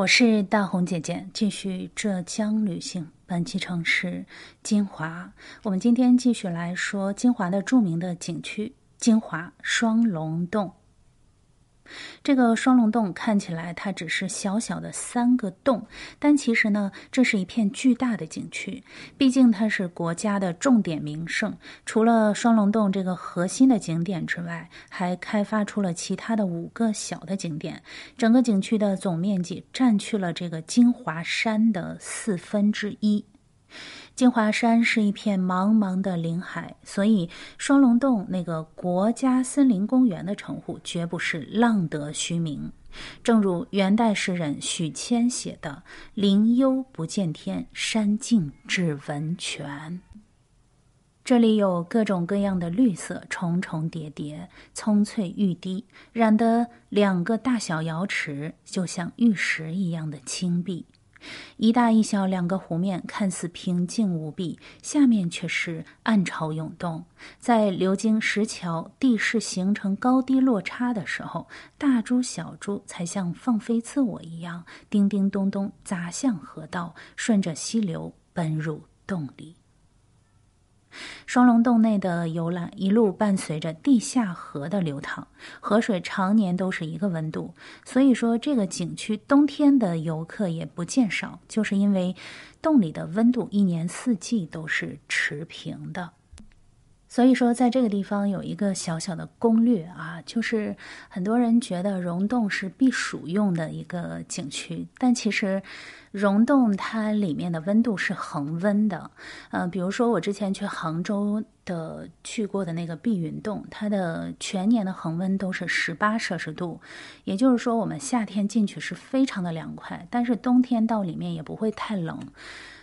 我是大红姐姐，继续浙江旅行。本期城市金华，我们今天继续来说金华的著名的景区——金华双龙洞。这个双龙洞看起来它只是小小的三个洞，但其实呢，这是一片巨大的景区。毕竟它是国家的重点名胜，除了双龙洞这个核心的景点之外，还开发出了其他的五个小的景点。整个景区的总面积占去了这个金华山的四分之一。金华山是一片茫茫的林海，所以双龙洞那个国家森林公园的称呼绝不是浪得虚名。正如元代诗人许谦写的：“林幽不见天，山静只闻泉。”这里有各种各样的绿色，重重叠叠，葱翠欲滴，染得两个大小瑶池就像玉石一样的青碧。一大一小两个湖面看似平静无比，下面却是暗潮涌动。在流经石桥、地势形成高低落差的时候，大珠小珠才像放飞自我一样，叮叮咚咚砸向河道，顺着溪流奔入洞里。双龙洞内的游览一路伴随着地下河的流淌，河水常年都是一个温度，所以说这个景区冬天的游客也不见少，就是因为洞里的温度一年四季都是持平的。所以说，在这个地方有一个小小的攻略啊，就是很多人觉得溶洞是避暑用的一个景区，但其实溶洞它里面的温度是恒温的。呃，比如说我之前去杭州的去过的那个碧云洞，它的全年的恒温都是十八摄氏度，也就是说我们夏天进去是非常的凉快，但是冬天到里面也不会太冷。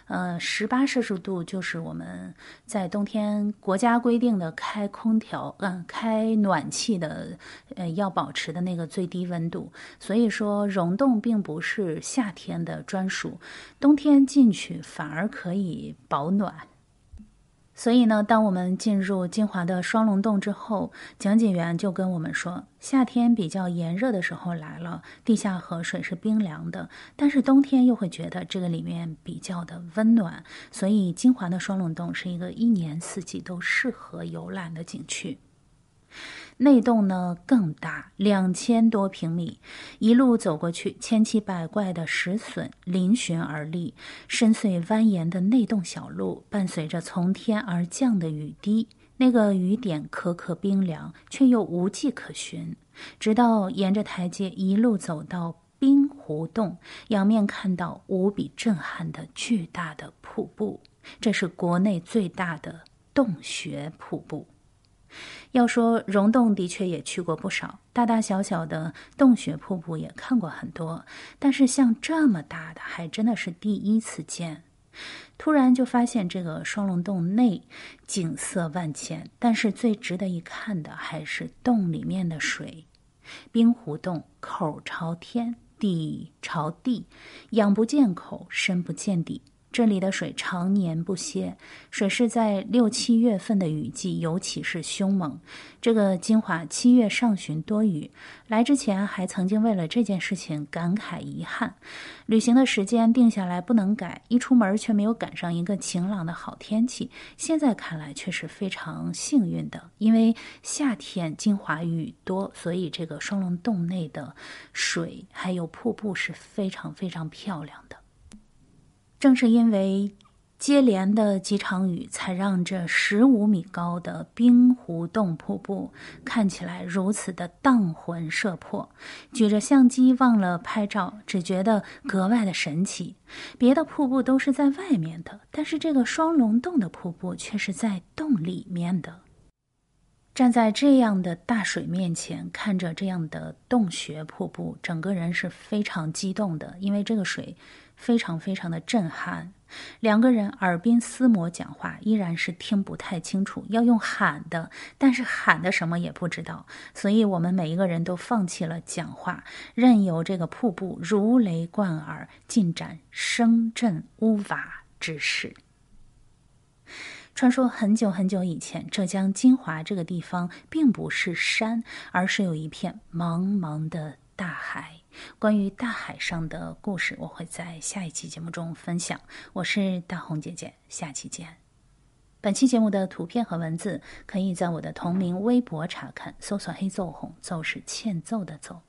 呃，十八摄氏度就是我们在冬天国家规定的开空调、嗯，开暖气的，呃，要保持的那个最低温度。所以说，溶洞并不是夏天的专属，冬天进去反而可以保暖。所以呢，当我们进入金华的双龙洞之后，讲解员就跟我们说，夏天比较炎热的时候来了，地下河水是冰凉的，但是冬天又会觉得这个里面比较的温暖，所以金华的双龙洞是一个一年四季都适合游览的景区。内洞呢更大，两千多平米，一路走过去，千奇百怪的石笋嶙峋而立，深邃蜿蜒的内洞小路，伴随着从天而降的雨滴，那个雨点颗颗冰凉，却又无迹可寻。直到沿着台阶一路走到冰湖洞，仰面看到无比震撼的巨大的瀑布，这是国内最大的洞穴瀑布。要说溶洞，的确也去过不少，大大小小的洞穴瀑布也看过很多，但是像这么大的，还真的是第一次见。突然就发现这个双龙洞内景色万千，但是最值得一看的还是洞里面的水。冰湖洞口朝天，底朝地，仰不见口，深不见底。这里的水常年不歇，水是在六七月份的雨季尤其是凶猛。这个金华七月上旬多雨，来之前还曾经为了这件事情感慨遗憾。旅行的时间定下来不能改，一出门却没有赶上一个晴朗的好天气。现在看来却是非常幸运的，因为夏天金华雨多，所以这个双龙洞内的水还有瀑布是非常非常漂亮的。正是因为接连的几场雨，才让这十五米高的冰湖洞瀑布看起来如此的荡魂摄魄。举着相机忘了拍照，只觉得格外的神奇。别的瀑布都是在外面的，但是这个双龙洞的瀑布却是在洞里面的。站在这样的大水面前，看着这样的洞穴瀑布，整个人是非常激动的，因为这个水。非常非常的震撼，两个人耳鬓厮磨讲话，依然是听不太清楚，要用喊的，但是喊的什么也不知道，所以我们每一个人都放弃了讲话，任由这个瀑布如雷贯耳，进展声震屋瓦之势。传说很久很久以前，浙江金华这个地方并不是山，而是有一片茫茫的大海。关于大海上的故事，我会在下一期节目中分享。我是大红姐姐，下期见。本期节目的图片和文字可以在我的同名微博查看，搜索“黑奏红”，奏是欠揍的奏。